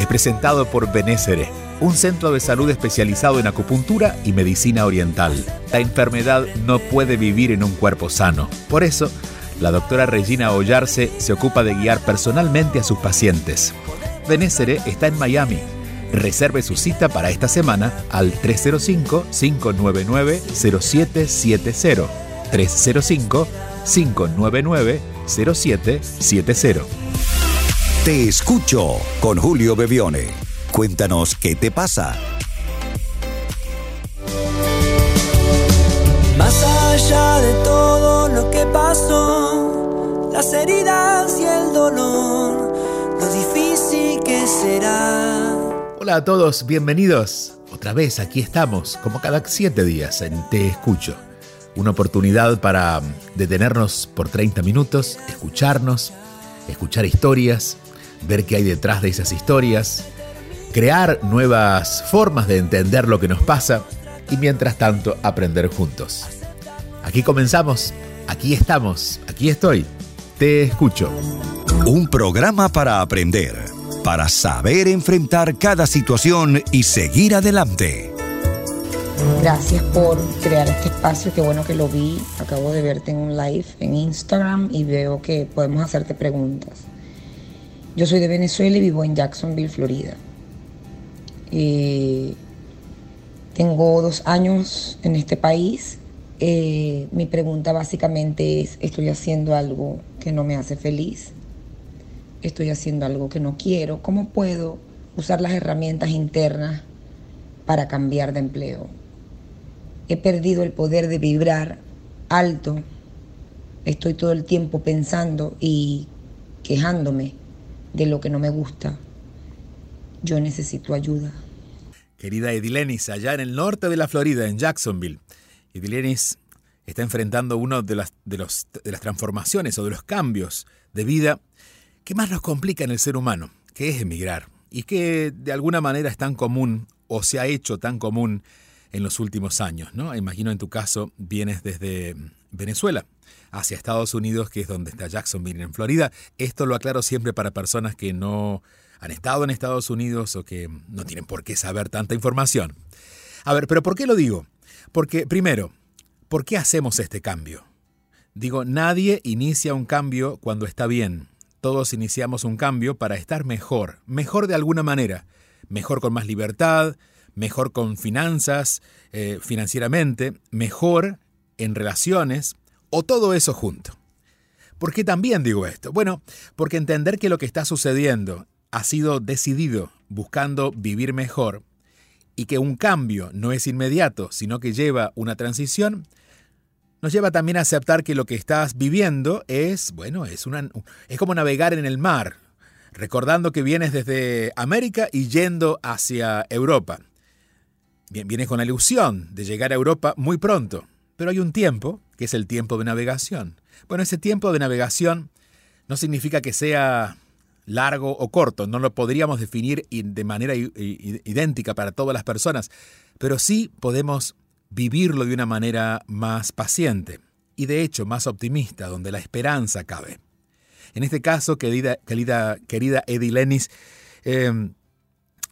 es presentado por Benésere, un centro de salud especializado en acupuntura y medicina oriental. La enfermedad no puede vivir en un cuerpo sano. Por eso, la doctora Regina Ollarse se ocupa de guiar personalmente a sus pacientes. Benésere está en Miami. Reserve su cita para esta semana al 305-599-0770. 305-599-0770. Te escucho con Julio Bebione. Cuéntanos qué te pasa. Más allá de todo lo que pasó, las heridas y el dolor, lo difícil que será. Hola a todos, bienvenidos. Otra vez aquí estamos, como cada siete días en Te Escucho. Una oportunidad para detenernos por 30 minutos, escucharnos, escuchar historias, ver qué hay detrás de esas historias, crear nuevas formas de entender lo que nos pasa y mientras tanto aprender juntos. Aquí comenzamos, aquí estamos, aquí estoy, te escucho. Un programa para aprender, para saber enfrentar cada situación y seguir adelante. Gracias por crear este espacio, qué bueno que lo vi. Acabo de verte en un live en Instagram y veo que podemos hacerte preguntas. Yo soy de Venezuela y vivo en Jacksonville, Florida. Eh, tengo dos años en este país. Eh, mi pregunta básicamente es, ¿estoy haciendo algo que no me hace feliz? ¿Estoy haciendo algo que no quiero? ¿Cómo puedo usar las herramientas internas para cambiar de empleo? He perdido el poder de vibrar alto. Estoy todo el tiempo pensando y quejándome de lo que no me gusta. Yo necesito ayuda. Querida Edilenis, allá en el norte de la Florida, en Jacksonville, Edilenis está enfrentando una de las, de, los, de las transformaciones o de los cambios de vida que más nos complica en el ser humano, que es emigrar, y que de alguna manera es tan común o se ha hecho tan común en los últimos años. ¿no? Imagino en tu caso vienes desde Venezuela hacia Estados Unidos, que es donde está Jacksonville, en Florida. Esto lo aclaro siempre para personas que no han estado en Estados Unidos o que no tienen por qué saber tanta información. A ver, pero ¿por qué lo digo? Porque, primero, ¿por qué hacemos este cambio? Digo, nadie inicia un cambio cuando está bien. Todos iniciamos un cambio para estar mejor, mejor de alguna manera, mejor con más libertad, mejor con finanzas, eh, financieramente, mejor en relaciones, o todo eso junto. ¿Por qué también digo esto? Bueno, porque entender que lo que está sucediendo ha sido decidido buscando vivir mejor y que un cambio no es inmediato, sino que lleva una transición, nos lleva también a aceptar que lo que estás viviendo es, bueno, es, como navegar en el mar, recordando que vienes desde América y yendo hacia Europa. Vienes con la ilusión de llegar a Europa muy pronto, pero hay un tiempo, que es el tiempo de navegación. Bueno, ese tiempo de navegación no significa que sea largo o corto, no lo podríamos definir de manera idéntica para todas las personas, pero sí podemos vivirlo de una manera más paciente y de hecho más optimista, donde la esperanza cabe. En este caso, querida, querida, querida em,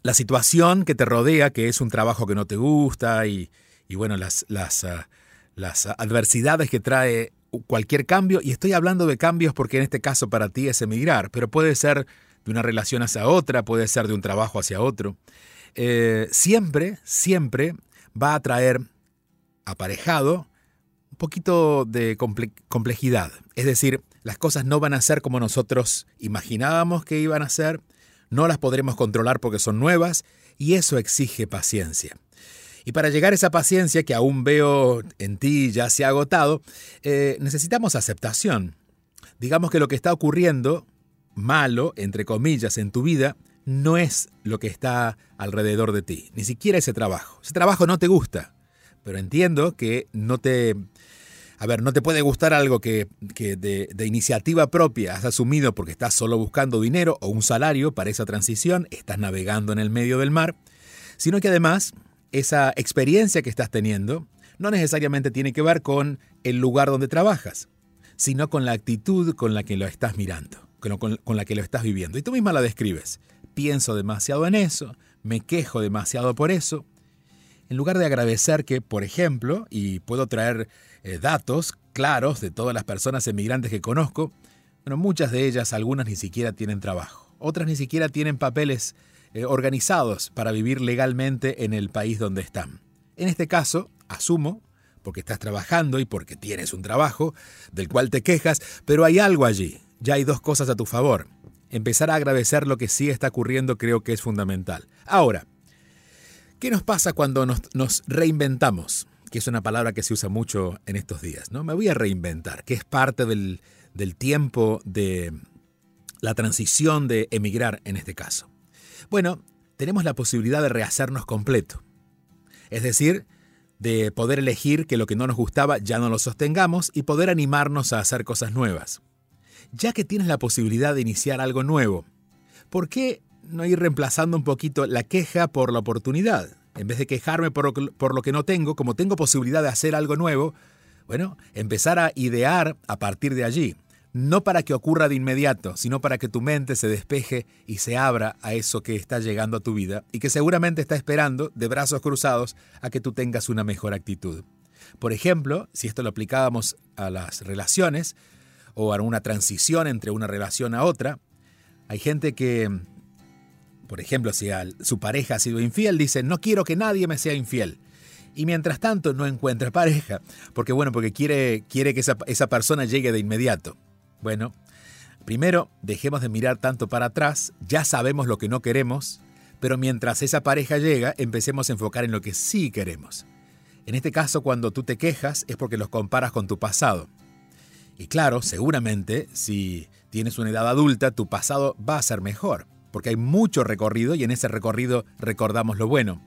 la situación que te rodea, que es un trabajo que no te gusta y, bueno, las, las, ah, las adversidades que trae cualquier cambio, y estoy hablando de cambios porque en este caso para ti es emigrar, pero puede ser de una relación hacia otra, puede ser de un trabajo hacia otro. Eh, siempre, siempre va a traer aparejado un poquito de complejidad. Es decir, las cosas no van a ser como nosotros imaginábamos que iban a ser, no las podremos controlar porque son nuevas, y eso exige paciencia. Y para llegar a esa paciencia que aún veo en ti ya se ha agotado, eh, necesitamos aceptación. Digamos que lo que está ocurriendo, malo, entre comillas, en tu vida, no es lo que está alrededor de ti, ni siquiera ese trabajo. Ese trabajo no te gusta, pero entiendo que no te A ver, no te puede gustar algo que, de, de, iniciativa propia has asumido porque estás solo buscando dinero o un salario para esa transición, estás navegando en el medio del mar, sino que además esa experiencia que estás teniendo no necesariamente tiene que ver con el lugar donde trabajas, sino con la actitud con la que lo estás mirando, con, la que lo estás viviendo. Y tú misma la describes. Pienso demasiado en eso, me quejo demasiado por eso. En lugar de agradecer que, por ejemplo, y puedo traer eh, datos claros de todas las personas emigrantes que conozco, bueno, muchas de ellas, algunas ni siquiera tienen trabajo, otras ni siquiera tienen papeles eh, organizados para vivir legalmente en el país donde están. En este caso, asumo, porque estás trabajando y porque tienes un trabajo del cual te quejas, pero hay algo allí. Ya hay dos cosas a tu favor. Empezar a agradecer lo que sí está ocurriendo creo que es fundamental. Ahora, ¿qué nos pasa cuando nos, reinventamos? Que es una palabra que se usa mucho en estos días, ¿no? Me voy a reinventar, que es parte del, del tiempo de la transición de emigrar en este caso. Bueno, tenemos la posibilidad de rehacernos completo. Es decir, de poder elegir que lo que no nos gustaba ya no lo sostengamos y poder animarnos a hacer cosas nuevas. Ya que tienes la posibilidad de iniciar algo nuevo, ¿por qué no ir reemplazando un poquito la queja por la oportunidad? En vez de quejarme por lo, que no tengo, como tengo posibilidad de hacer algo nuevo, bueno, empezar a idear a partir de allí no para que ocurra de inmediato, sino para que tu mente se despeje y se abra a eso que está llegando a tu vida y que seguramente está esperando, de brazos cruzados, a que tú tengas una mejor actitud. Por ejemplo, si esto lo aplicábamos a las relaciones o a una transición entre una relación a otra, hay gente que, por ejemplo, si su pareja ha sido infiel, dice, no quiero que nadie me sea infiel y mientras tanto no encuentra pareja, porque bueno, porque quiere, quiere que esa, esa, persona llegue de inmediato. Bueno, primero dejemos de mirar tanto para atrás, ya sabemos lo que no queremos, pero mientras esa pareja llega, empecemos a enfocar en lo que sí queremos. En este caso, cuando tú te quejas es porque los comparas con tu pasado. Y claro, seguramente, si tienes una edad adulta, tu pasado va a ser mejor, porque hay mucho recorrido y en ese recorrido recordamos lo bueno.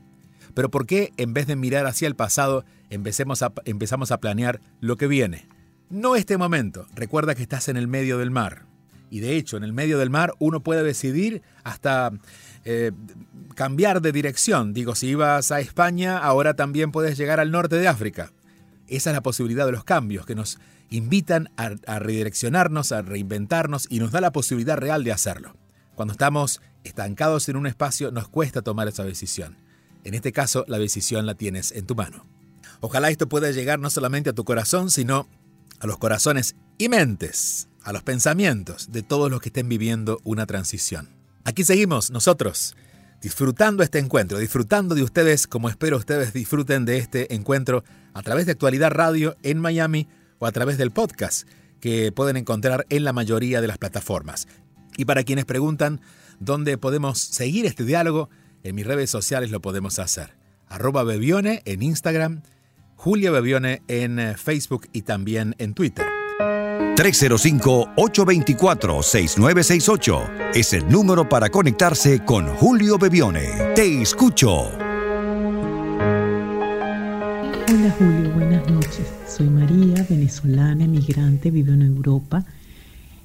Pero ¿por qué en vez de mirar hacia el pasado, empecemos a, empezamos a planear lo que viene? No este momento. Recuerda que estás en el medio del mar. Y de hecho, en el medio del mar uno puede decidir hasta eh, cambiar de dirección. Digo, si ibas a España, ahora también puedes llegar al norte de África. Esa es la posibilidad de los cambios que nos invitan a, a redireccionarnos, a reinventarnos y nos da la posibilidad real de hacerlo. Cuando estamos estancados en un espacio nos cuesta tomar esa decisión. En este caso, la decisión la tienes en tu mano. Ojalá esto pueda llegar no solamente a tu corazón, sino a los corazones y mentes, a los pensamientos de todos los que estén viviendo una transición. Aquí seguimos nosotros disfrutando este encuentro, disfrutando de ustedes como espero ustedes disfruten de este encuentro a través de Actualidad Radio en Miami o a través del podcast que pueden encontrar en la mayoría de las plataformas. Y para quienes preguntan dónde podemos seguir este diálogo, en mis redes sociales lo podemos hacer. Arroba Bebione en Instagram, Julia Bebione en eh, Facebook y también en Twitter. 305-824-6968 es el número para conectarse con Julio Bebione. Te escucho. Hola Julio, buenas noches. Soy María, venezolana, emigrante, vivo en Europa.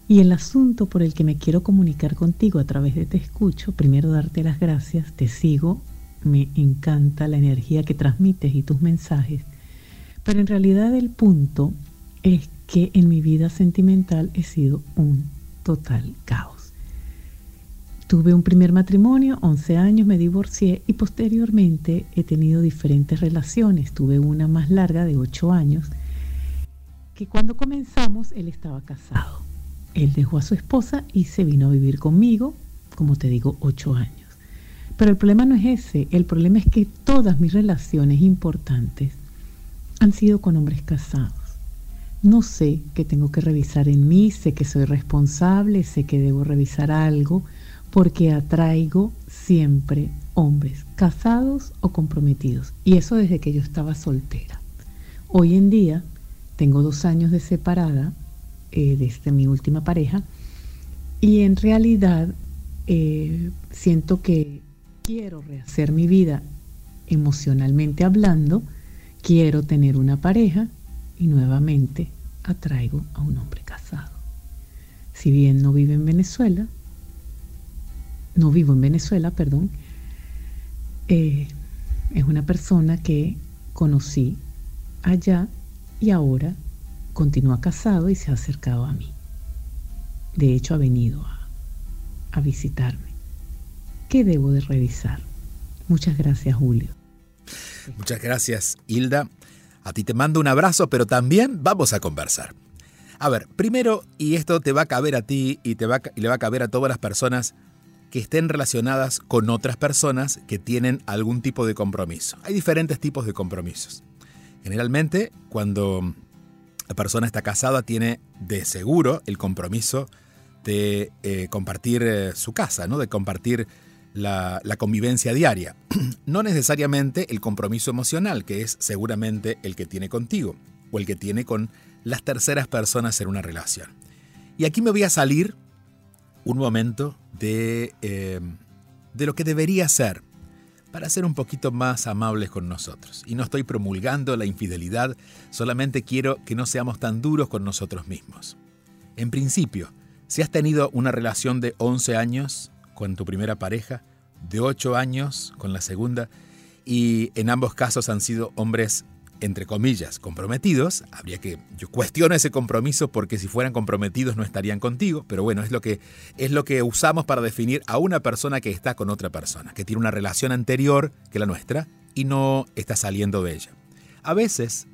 Y el asunto por el que me quiero comunicar contigo a través de Te Escucho, primero darte las gracias, te sigo, me encanta la energía que transmites y tus mensajes pero en realidad el punto es que en mi vida sentimental he sido un total caos. Tuve un primer matrimonio, 11 años, me divorcié y posteriormente he tenido diferentes relaciones. Tuve una más larga de 8 años, que cuando comenzamos él estaba casado. Él dejó a su esposa y se vino a vivir conmigo, como te digo, 8 años. Pero el problema no es ese, el problema es que todas mis relaciones importantes han sido con hombres casados. No sé qué tengo que revisar en mí, sé que soy responsable, sé que debo revisar algo, porque atraigo siempre hombres casados o comprometidos. Y eso desde que yo estaba soltera. Hoy en día tengo dos años de separada eh, desde mi última pareja y en realidad eh, siento que quiero rehacer mi vida emocionalmente hablando quiero tener una pareja y nuevamente atraigo a un hombre casado. Si bien no vive en Venezuela, no vivo en Venezuela, perdón, eh, es una persona que conocí allá y ahora continúa casado y se ha acercado a mí. De hecho, ha venido a, a visitarme. ¿Qué debo de revisar? Muchas gracias, Julio. Muchas gracias, Hilda. A ti te mando un abrazo, pero también vamos a conversar. A ver, primero, y esto te va a caber a ti y, te va, y le va a caber a todas las personas que estén relacionadas con otras personas que tienen algún tipo de compromiso. Hay diferentes tipos de compromisos. Generalmente, cuando la persona está casada, tiene de seguro el compromiso de eh, compartir eh, su casa, ¿no? de compartir la, convivencia diaria. no necesariamente el compromiso emocional, que es seguramente el que tiene contigo o el que tiene con las terceras personas en una relación. Y aquí me voy a salir un momento de, eh, de lo que debería ser para ser un poquito más amables con nosotros. Y no estoy promulgando la infidelidad, solamente quiero que no seamos tan duros con nosotros mismos. En principio, si has tenido una relación de 11 años con tu primera pareja, de 8 años con la segunda, y en ambos casos han sido hombres entre comillas, comprometidos, habría que yo cuestiono ese compromiso porque si fueran comprometidos no estarían contigo, pero bueno, es lo que es lo que usamos para definir a una persona que está con otra persona, que tiene una relación anterior que la nuestra y no está saliendo de ella. A veces,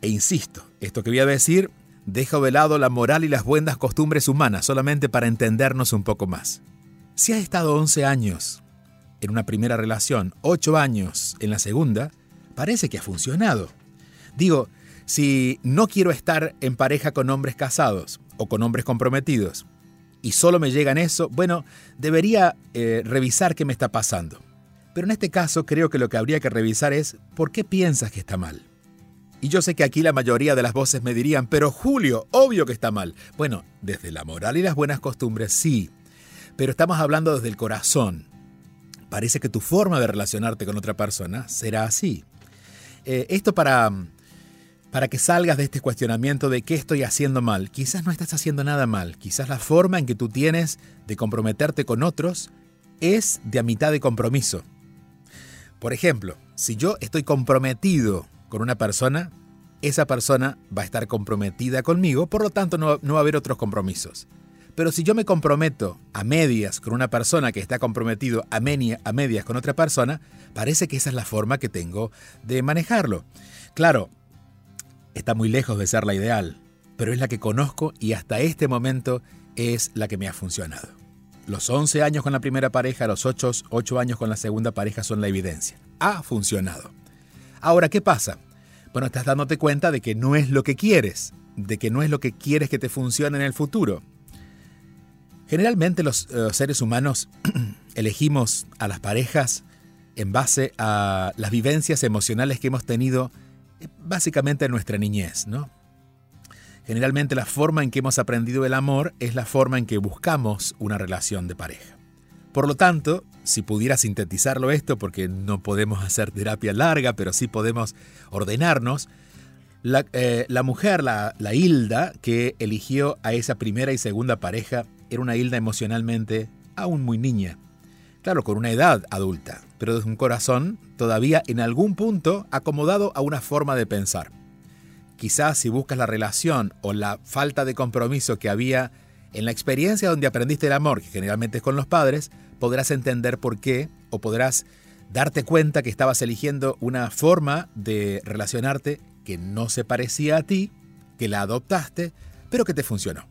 e insisto, esto que voy a decir deja de lado la moral y las buenas costumbres humanas solamente para entendernos un poco más. Si has estado 11 años en una primera relación, 8 años en la segunda, parece que ha funcionado. Digo, si no quiero estar en pareja con hombres casados o con hombres comprometidos y solo me llegan eso, bueno, debería eh, revisar qué me está pasando. Pero en este caso creo que lo que habría que revisar es por qué piensas que está mal. Y yo sé que aquí la mayoría de las voces me dirían, pero Julio, obvio que está mal. Bueno, desde la moral y las buenas costumbres sí, pero estamos hablando desde el corazón. Parece que tu forma de relacionarte con otra persona será así. Eh, esto para, para que salgas de este cuestionamiento de qué estoy haciendo mal. Quizás no estás haciendo nada mal. Quizás la forma en que tú tienes de comprometerte con otros es de a mitad de compromiso. Por ejemplo, si yo estoy comprometido con una persona, esa persona va a estar comprometida conmigo, por lo tanto no, no va a haber otros compromisos. Pero si yo me comprometo a medias con una persona que está comprometido a, a medias con otra persona, parece que esa es la forma que tengo de manejarlo. Claro, está muy lejos de ser la ideal, pero es la que conozco y hasta este momento es la que me ha funcionado. Los 11 años con la primera pareja, los 8, 8 años con la segunda pareja son la evidencia. Ha funcionado. Ahora, ¿qué pasa? Bueno, estás dándote cuenta de que no es lo que quieres, de que no es lo que quieres que te funcione en el futuro. Generalmente los eh, seres humanos elegimos a las parejas en base a las vivencias emocionales que hemos tenido eh, básicamente en nuestra niñez, ¿no? Generalmente la forma en que hemos aprendido el amor es la forma en que buscamos una relación de pareja. Por lo tanto, si pudiera sintetizarlo esto, porque no podemos hacer terapia larga, pero sí podemos ordenarnos, la, eh, mujer, la, la Hilda, que eligió a esa primera y segunda pareja, era una Hilda emocionalmente aún muy niña. Claro, con una edad adulta, pero desde un corazón todavía en algún punto acomodado a una forma de pensar. Quizás si buscas la relación o la falta de compromiso que había en la experiencia donde aprendiste el amor, que generalmente es con los padres, podrás entender por qué o podrás darte cuenta que estabas eligiendo una forma de relacionarte que no se parecía a ti, que la adoptaste, pero que te funcionó.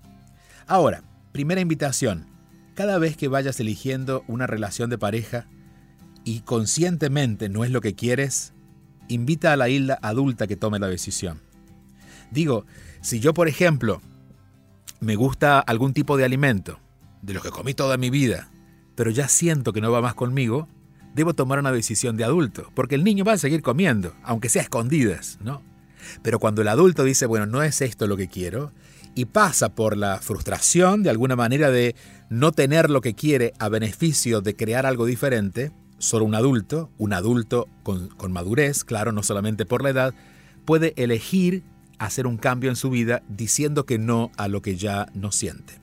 Ahora, Primera invitación, cada vez que vayas eligiendo una relación de pareja y conscientemente no es lo que quieres, invita a la isla adulta que tome la decisión. Digo, si yo por ejemplo me gusta algún tipo de alimento, de lo que comí toda mi vida, pero ya siento que no va más conmigo, debo tomar una decisión de adulto, porque el niño va a seguir comiendo, aunque sea escondidas, ¿no? Pero cuando el adulto dice, bueno, no es esto lo que quiero, y pasa por la frustración de alguna manera de no tener lo que quiere a beneficio de crear algo diferente, solo un adulto, un adulto con, madurez, claro, no solamente por la edad, puede elegir hacer un cambio en su vida diciendo que no a lo que ya no siente.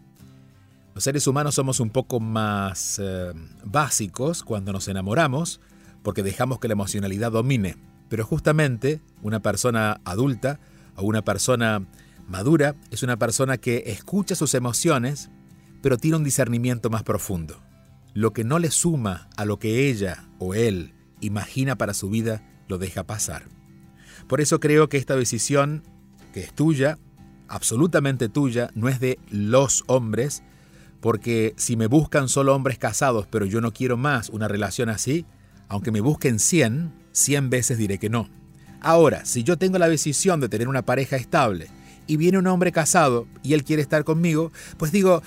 Los seres humanos somos un poco más eh, básicos cuando nos enamoramos porque dejamos que la emocionalidad domine, pero justamente una persona adulta o una persona madura es una persona que escucha sus emociones, pero tiene un discernimiento más profundo. Lo que no le suma a lo que ella o él imagina para su vida, lo deja pasar. Por eso creo que esta decisión, que es tuya, absolutamente tuya, no es de los hombres, porque si me buscan solo hombres casados, pero yo no quiero más una relación así, aunque me busquen 100, 100 veces diré que no. Ahora, si yo tengo la decisión de tener una pareja estable y viene un hombre casado y él quiere estar conmigo, pues digo,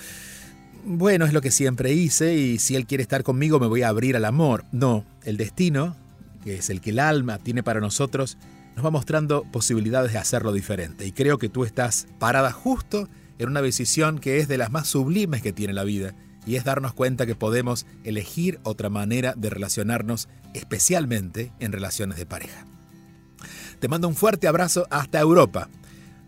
bueno, es lo que siempre hice y si él quiere estar conmigo me voy a abrir al amor. No, el destino, que es el que el alma tiene para nosotros, nos va mostrando posibilidades de hacerlo diferente. Y creo que tú estás parada justo en una decisión que es de las más sublimes que tiene la vida, y es darnos cuenta que podemos elegir otra manera de relacionarnos, especialmente en relaciones de pareja. Te mando un fuerte abrazo hasta Europa.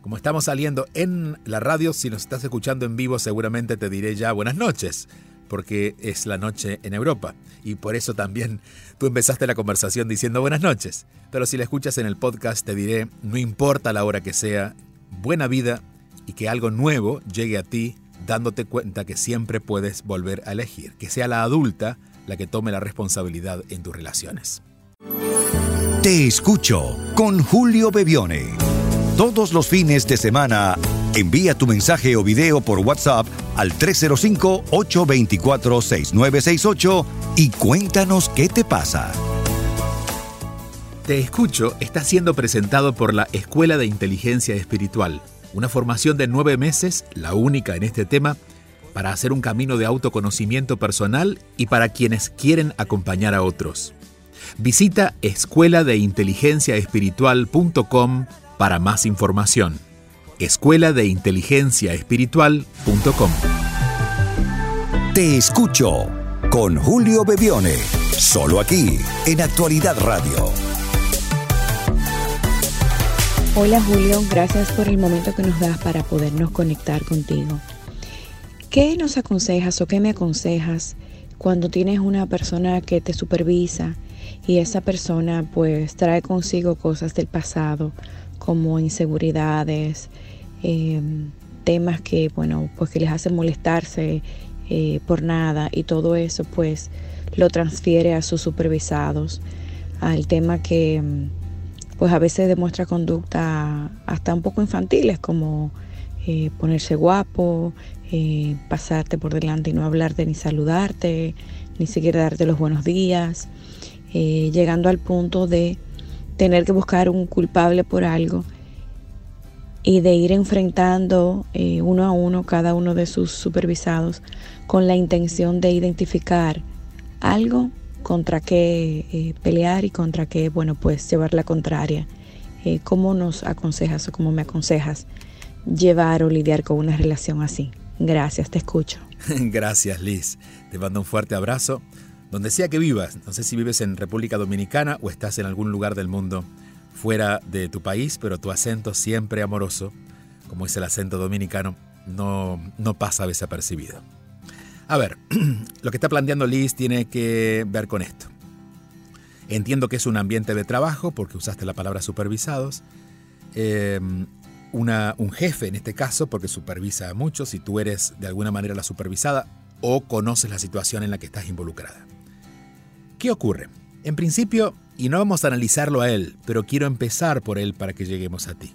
Como estamos saliendo en la radio, si nos estás escuchando en vivo seguramente te diré ya buenas noches, porque es la noche en Europa. Y por eso también tú empezaste la conversación diciendo buenas noches. Pero si la escuchas en el podcast te diré, no importa la hora que sea, buena vida y que algo nuevo llegue a ti dándote cuenta que siempre puedes volver a elegir, que sea la adulta la que tome la responsabilidad en tus relaciones. Te escucho con Julio Bebione. Todos los fines de semana, envía tu mensaje o video por WhatsApp al 305-824-6968 y cuéntanos qué te pasa. Te escucho está siendo presentado por la Escuela de Inteligencia Espiritual una formación de nueve meses, la única en este tema, para hacer un camino de autoconocimiento personal y para quienes quieren acompañar a otros. Visita escuela de inteligencia para más información. Escuela de inteligencia espiritual.com. Te escucho con Julio Bebione, solo aquí en Actualidad Radio. Hola Julio, gracias por el momento que nos das para podernos conectar contigo. ¿Qué nos aconsejas o qué me aconsejas cuando tienes una persona que te supervisa y esa persona pues trae consigo cosas del pasado como inseguridades, em, temas que bueno pues que les hacen molestarse eh, por nada y todo eso pues lo transfiere a sus supervisados al tema que em, pues a veces demuestra conducta hasta un poco infantiles, como eh, ponerse guapo, eh, pasarte por delante y no hablarte ni saludarte, ni siquiera darte los buenos días, llegando al punto de tener que buscar un culpable por algo y de ir enfrentando uno a uno cada uno de sus supervisados con la intención de identificar algo contra qué eh, pelear y contra qué, bueno, pues llevar la contraria. Eh, ¿Cómo nos aconsejas o cómo me aconsejas llevar o lidiar con una relación así? Gracias, te escucho. Gracias, Liz. Te mando un fuerte abrazo. Donde sea que vivas, no sé si vives en República Dominicana o estás en algún lugar del mundo fuera de tu país, pero tu acento siempre amoroso, como es el acento dominicano, no, no pasa desapercibido. A ver, lo que está planteando Liz tiene que ver con esto. Entiendo que es un ambiente de trabajo, porque usaste la palabra supervisados. Em, un jefe, en este caso, porque supervisa a muchos, y tú eres de alguna manera la supervisada o conoces la situación en la que estás involucrada. ¿Qué ocurre? En principio, y no vamos a analizarlo a él, pero quiero empezar por él para que lleguemos a ti.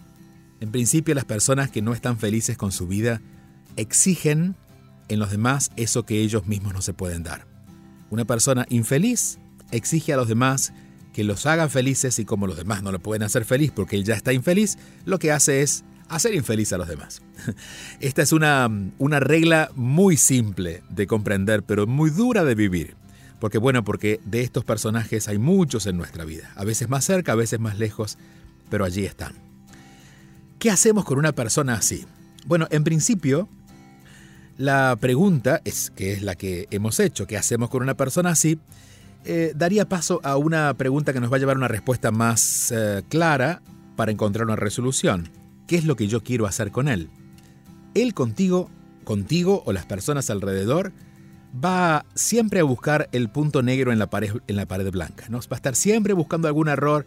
En principio, las personas que no están felices con su vida exigen en los demás eso que ellos mismos no se pueden dar. Una persona infeliz exige a los demás que los hagan felices y como los demás no lo pueden hacer feliz porque él ya está infeliz, lo que hace es hacer infeliz a los demás. Esta es una, una regla muy simple de comprender, pero muy dura de vivir. Porque bueno, porque de estos personajes hay muchos en nuestra vida, a veces más cerca, a veces más lejos, pero allí están. ¿Qué hacemos con una persona así? Bueno, en principio, la pregunta, es, que es la que hemos hecho, ¿qué hacemos con una persona así? Eh, daría paso a una pregunta que nos va a llevar a una respuesta más eh, clara para encontrar una resolución. qué es lo que yo quiero hacer con él. Él contigo, contigo o las personas alrededor, va siempre a buscar el punto negro en la pared, en la pared blanca. ¿no? Va a estar siempre buscando algún error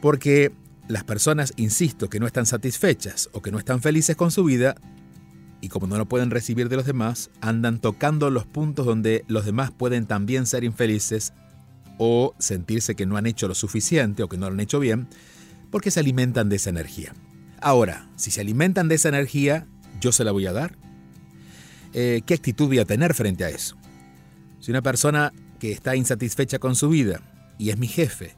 porque las personas, insisto, que no están satisfechas o que no están felices con su vida, y como no lo pueden recibir de los demás, andan tocando los puntos donde los demás pueden también ser infelices o sentirse que no han hecho lo suficiente o que no lo han hecho bien, porque se alimentan de esa energía. Ahora, si se alimentan de esa energía, ¿yo se la voy a dar? Eh, ¿Qué actitud voy a tener frente a eso? Si una persona que está insatisfecha con su vida y es mi jefe,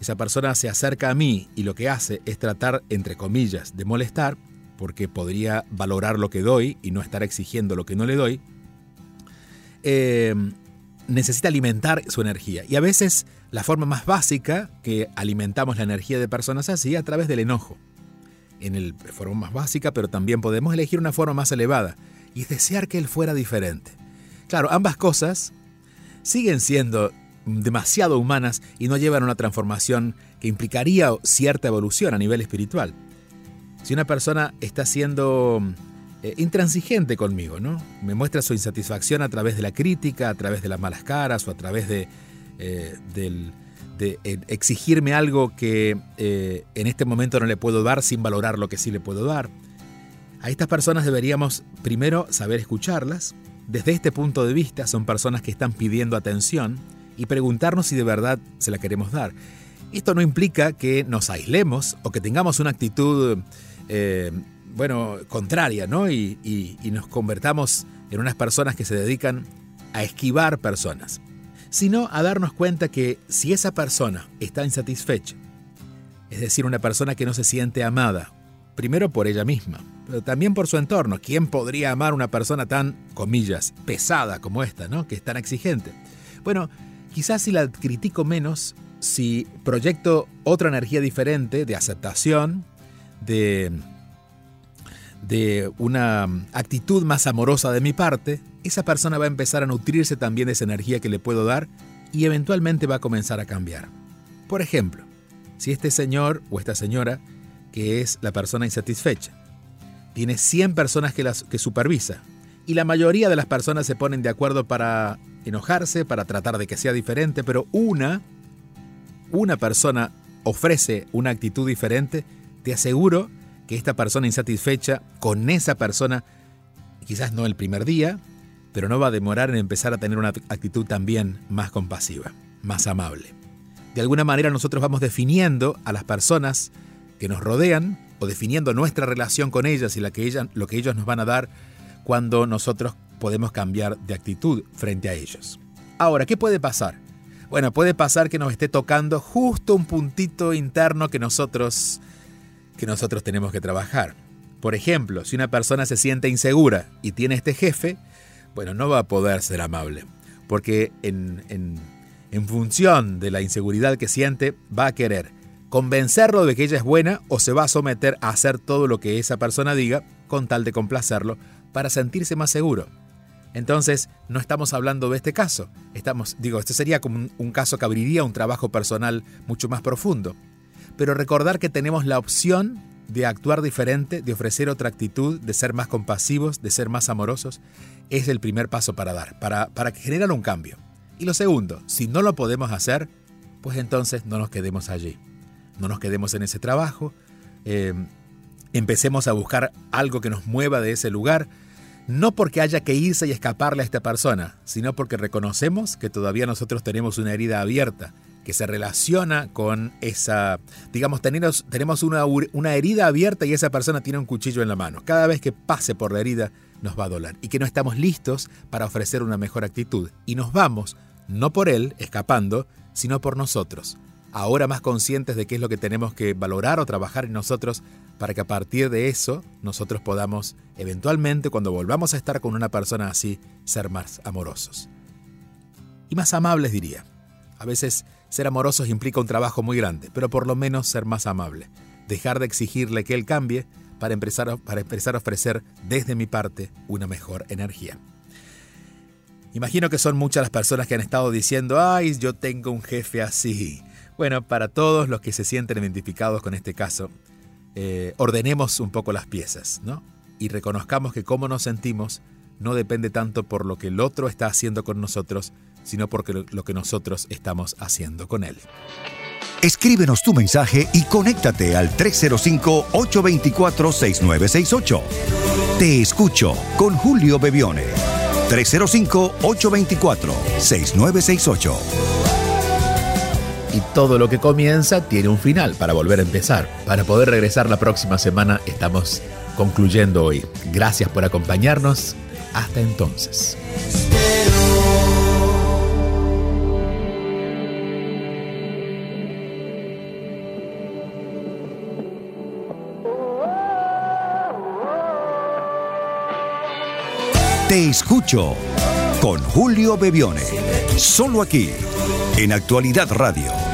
esa persona se acerca a mí y lo que hace es tratar, entre comillas, de molestar, porque podría valorar lo que doy y no estar exigiendo lo que no le doy, eh, necesita alimentar su energía. Y a veces la forma más básica que alimentamos la energía de personas así a través del enojo. En el forma más básica, pero también podemos elegir una forma más elevada y es desear que él fuera diferente. Claro, ambas cosas siguen siendo demasiado humanas y no llevan a una transformación que implicaría cierta evolución a nivel espiritual. Si una persona está siendo eh, intransigente conmigo, ¿no? Me muestra su insatisfacción a través de la crítica, a través de las malas caras o a través de, eh, eh, exigirme algo que en este momento no le puedo dar sin valorar lo que sí le puedo dar. A estas personas deberíamos primero saber escucharlas. Desde este punto de vista son personas que están pidiendo atención y preguntarnos si de verdad se la queremos dar. Esto no implica que nos aislemos o que tengamos una actitud bueno, contraria, ¿no? Y, y, nos convertamos en unas personas que se dedican a esquivar personas, sino a darnos cuenta que si esa persona está insatisfecha, es decir, una persona que no se siente amada, primero por ella misma, pero también por su entorno. ¿Quién podría amar a una persona tan, comillas, pesada como esta, ¿no? Que es tan exigente. Bueno, quizás si la critico menos, si proyecto otra energía diferente de aceptación, de de una actitud más amorosa de mi parte, esa persona va a empezar a nutrirse también de esa energía que le puedo dar y eventualmente va a comenzar a cambiar. Por ejemplo, si este señor o esta señora, que es la persona insatisfecha, tiene 100 personas que, las, que supervisa y la mayoría de las personas se ponen de acuerdo para enojarse, para tratar de que sea diferente, pero una, una persona ofrece una actitud diferente, te aseguro que esta persona insatisfecha con esa persona, quizás no el primer día, pero no va a demorar en empezar a tener una actitud también más compasiva, más amable. De alguna manera nosotros vamos definiendo a las personas que nos rodean o definiendo nuestra relación con ellas y la que lo que ellos nos van a dar cuando nosotros podemos cambiar de actitud frente a ellos. Ahora, ¿qué puede pasar? Bueno, puede pasar que nos esté tocando justo un puntito interno que nosotros que nosotros tenemos que trabajar. Por ejemplo, si una persona se siente insegura y tiene este jefe, bueno, no va a poder ser amable, porque en, en, función de la inseguridad que siente, va a querer convencerlo de que ella es buena o se va a someter a hacer todo lo que esa persona diga con tal de complacerlo para sentirse más seguro. Entonces, no estamos hablando de este caso. Estamos, digo, este sería como un, caso que abriría un trabajo personal mucho más profundo pero recordar que tenemos la opción de actuar diferente, de ofrecer otra actitud, de ser más compasivos, de ser más amorosos, es el primer paso para dar, para, para generar un cambio. Y lo segundo, si no lo podemos hacer, pues entonces no nos quedemos allí, no nos quedemos en ese trabajo, eh, empecemos a buscar algo que nos mueva de ese lugar, no porque haya que irse y escaparle a esta persona, sino porque reconocemos que todavía nosotros tenemos una herida abierta que se relaciona con esa, digamos, tenemos, tenemos una, una herida abierta y esa persona tiene un cuchillo en la mano. Cada vez que pase por la herida nos va a doler y que no estamos listos para ofrecer una mejor actitud. Y nos vamos, no por él, escapando, sino por nosotros. Ahora más conscientes de qué es lo que tenemos que valorar o trabajar en nosotros para que a partir de eso nosotros podamos eventualmente, cuando volvamos a estar con una persona así, ser más amorosos. Y más amables diría. A veces ser amorosos implica un trabajo muy grande, pero por lo menos ser más amable. Dejar de exigirle que él cambie para empezar, para empezar a ofrecer desde mi parte una mejor energía. Imagino que son muchas las personas que han estado diciendo, ay, yo tengo un jefe así. Bueno, para todos los que se sienten identificados con este caso, eh, ordenemos un poco las piezas, ¿no? Y reconozcamos que cómo nos sentimos no depende tanto por lo que el otro está haciendo con nosotros, sino por lo que nosotros estamos haciendo con él. Escríbenos tu mensaje y conéctate al 305-824-6968. Te escucho con Julio Bebione. 305-824-6968. Y todo lo que comienza tiene un final para volver a empezar. Para poder regresar la próxima semana estamos concluyendo hoy. Gracias por acompañarnos. Hasta entonces. Te escucho con Julio Bebione. Solo aquí, en Actualidad Radio